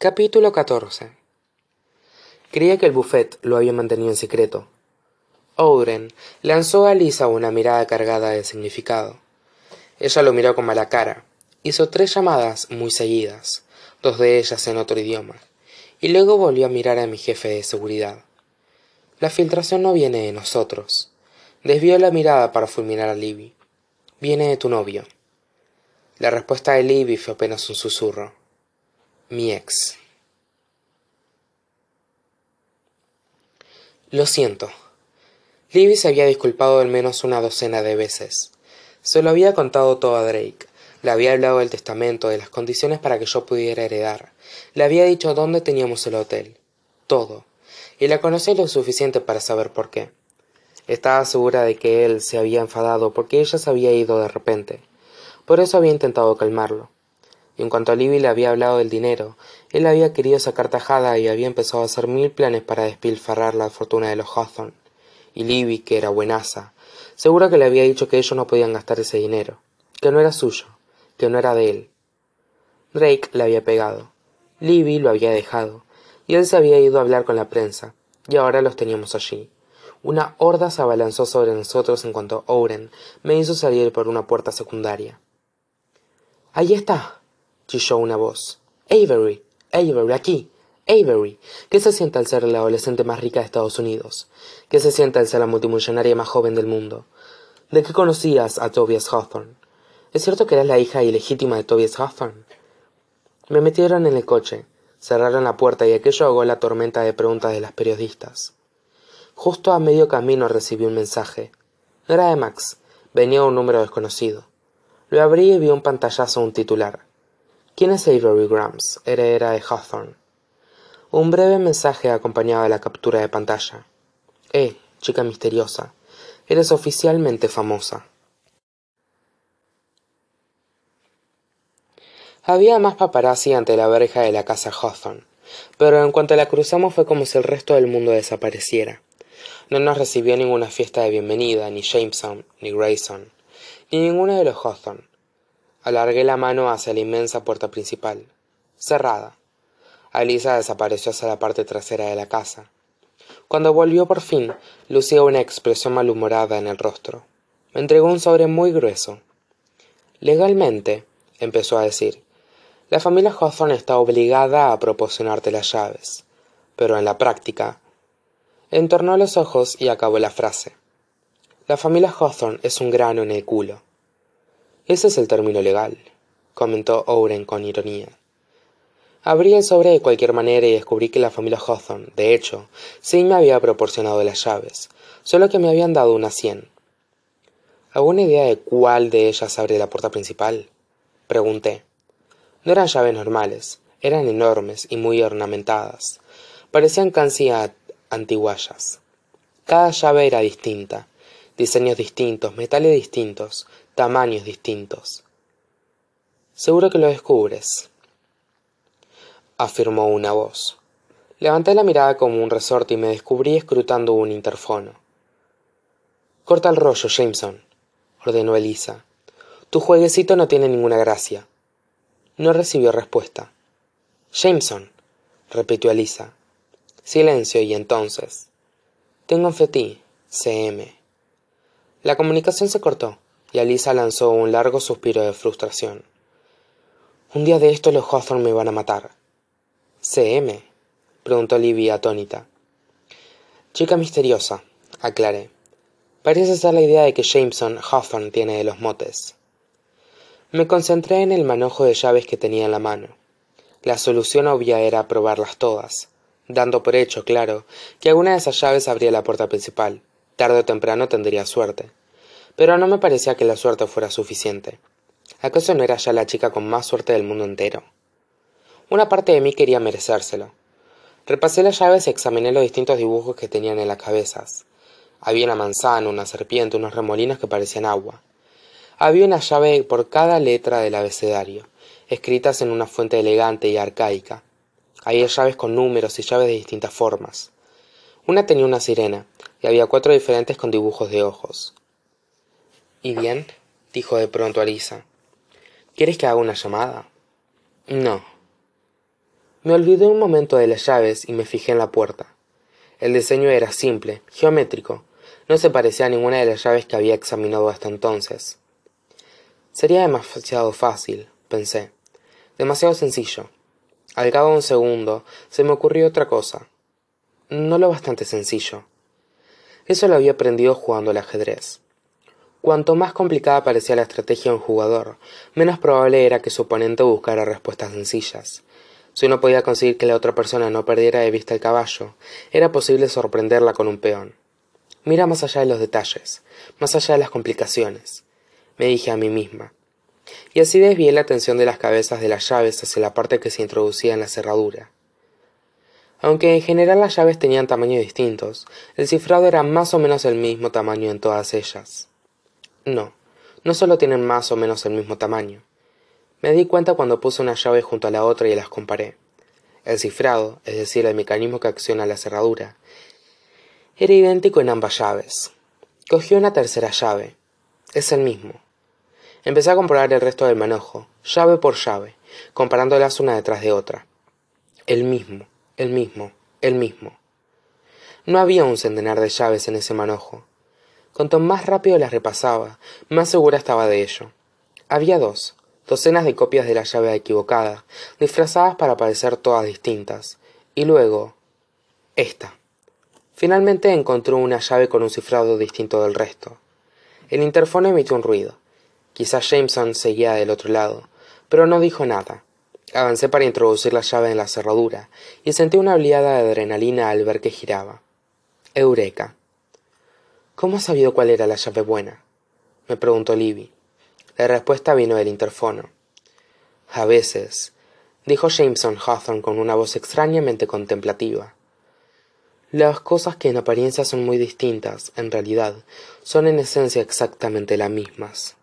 capítulo catorce. Creía que el buffet lo había mantenido en secreto. Owen lanzó a Lisa una mirada cargada de significado. Ella lo miró con mala cara. Hizo tres llamadas muy seguidas dos de ellas en otro idioma y luego volvió a mirar a mi jefe de seguridad. La filtración no viene de nosotros. Desvió la mirada para fulminar a libby. Viene de tu novio. La respuesta de libby fue apenas un susurro mi ex. Lo siento. Libby se había disculpado al menos una docena de veces. Se lo había contado todo a drake. Le había hablado del testamento de las condiciones para que yo pudiera heredar. Le había dicho dónde teníamos el hotel. Todo. Y la conocía lo suficiente para saber por qué. Estaba segura de que él se había enfadado porque ella se había ido de repente. Por eso había intentado calmarlo en cuanto a Libby le había hablado del dinero. Él había querido sacar tajada y había empezado a hacer mil planes para despilfarrar la fortuna de los Hawthorne. Y Libby que era buenaza seguro que le había dicho que ellos no podían gastar ese dinero que no era suyo que no era de él. Drake le había pegado. Libby lo había dejado. Y él se había ido a hablar con la prensa. Y ahora los teníamos allí. Una horda se abalanzó sobre nosotros en cuanto owen me hizo salir por una puerta secundaria. Ahí está chilló una voz. Avery avery aquí. Avery qué se siente al ser la adolescente más rica de estados unidos qué se siente al ser la multimillonaria más joven del mundo. De qué conocías a tobias hawthorne es cierto que eras la hija ilegítima de tobias hawthorne me metieron en el coche cerraron la puerta y aquello ahogó la tormenta de preguntas de las periodistas. Justo a medio camino recibí un mensaje. Era de max. Venía un número desconocido. Lo abrí y vi un pantallazo un titular quién es avery grams heredera de hawthorne un breve mensaje acompañaba la captura de pantalla. Eh chica misteriosa eres oficialmente famosa. Había más paparazzi ante la verja de la casa hawthorne pero en cuanto la cruzamos fue como si el resto del mundo desapareciera. No nos recibió ninguna fiesta de bienvenida ni jameson ni grayson ni ninguno de los hawthorne alargué la mano hacia la inmensa puerta principal cerrada. Alisa desapareció hacia la parte trasera de la casa. Cuando volvió por fin lucía una expresión malhumorada en el rostro. Me entregó un sobre muy grueso. Legalmente empezó a decir la familia hawthorne está obligada a proporcionarte las llaves. Pero en la práctica entornó los ojos y acabó la frase. La familia hawthorne es un grano en el culo ese es el término legal comentó owen con ironía. Abrí el sobre de cualquier manera y descubrí que la familia hawthorne de hecho sí me había proporcionado las llaves solo que me habían dado unas cien. Alguna idea de cuál de ellas abre la puerta principal pregunté. No eran llaves normales eran enormes y muy ornamentadas. Parecían casi antiguallas. Cada llave era distinta diseños distintos metales distintos tamaños distintos. Seguro que lo descubres afirmó una voz. Levanté la mirada como un resorte y me descubrí escrutando un interfono. Corta el rollo jameson ordenó elisa. Tu jueguecito no tiene ninguna gracia. No recibió respuesta. Jameson repitió Elisa. silencio y entonces. Tengo fe ti c la comunicación se cortó y alisa lanzó un largo suspiro de frustración. Un día de estos los hawthorne me van a matar. C preguntó Libby atónita. Chica misteriosa aclaré. Parece ser la idea de que jameson hawthorne tiene de los motes. Me concentré en el manojo de llaves que tenía en la mano. La solución obvia era probarlas todas dando por hecho claro que alguna de esas llaves abría la puerta principal. Tarde o temprano tendría suerte pero no me parecía que la suerte fuera suficiente. Acaso no era ya la chica con más suerte del mundo entero una parte de mí quería merecérselo. Repasé las llaves y examiné los distintos dibujos que tenían en las cabezas. Había una manzana una serpiente unos remolinos que parecían agua. Había una llave por cada letra del abecedario escritas en una fuente elegante y arcaica. Había llaves con números y llaves de distintas formas. Una tenía una sirena y había cuatro diferentes con dibujos de ojos y bien dijo de pronto Alisa quieres que haga una llamada no Me olvidé un momento de las llaves y me fijé en la puerta. El diseño era simple, geométrico. No se parecía a ninguna de las llaves que había examinado hasta entonces. Sería demasiado fácil, pensé. Demasiado sencillo. Al cabo de un segundo, se me ocurrió otra cosa. No lo bastante sencillo. Eso lo había aprendido jugando al ajedrez. Cuanto más complicada parecía la estrategia de un jugador, menos probable era que su oponente buscara respuestas sencillas. Si uno podía conseguir que la otra persona no perdiera de vista el caballo, era posible sorprenderla con un peón. Mira más allá de los detalles, más allá de las complicaciones, me dije a mí misma. Y así desvié la atención de las cabezas de las llaves hacia la parte que se introducía en la cerradura. Aunque en general las llaves tenían tamaños distintos, el cifrado era más o menos el mismo tamaño en todas ellas. No, no solo tienen más o menos el mismo tamaño, me di cuenta cuando puse una llave junto a la otra y las comparé. El cifrado, es decir, el mecanismo que acciona la cerradura, era idéntico en ambas llaves. Cogí una tercera llave. Es el mismo. Empecé a comprobar el resto del manojo, llave por llave, comparándolas una detrás de otra. El mismo, el mismo, el mismo. No había un centenar de llaves en ese manojo. Cuanto más rápido las repasaba, más segura estaba de ello. Había dos, docenas de copias de la llave equivocada, disfrazadas para parecer todas distintas, y luego esta. Finalmente encontró una llave con un cifrado distinto del resto. El interfono emitió un ruido. Quizás Jameson seguía del otro lado, pero no dijo nada. Avancé para introducir la llave en la cerradura y sentí una oleada de adrenalina al ver que giraba. Eureka. ¿Cómo has sabido cuál era la llave buena? me preguntó Libby. La respuesta vino del interfono. A veces, dijo Jameson Hawthorne con una voz extrañamente contemplativa. Las cosas que en apariencia son muy distintas, en realidad, son en esencia exactamente las mismas.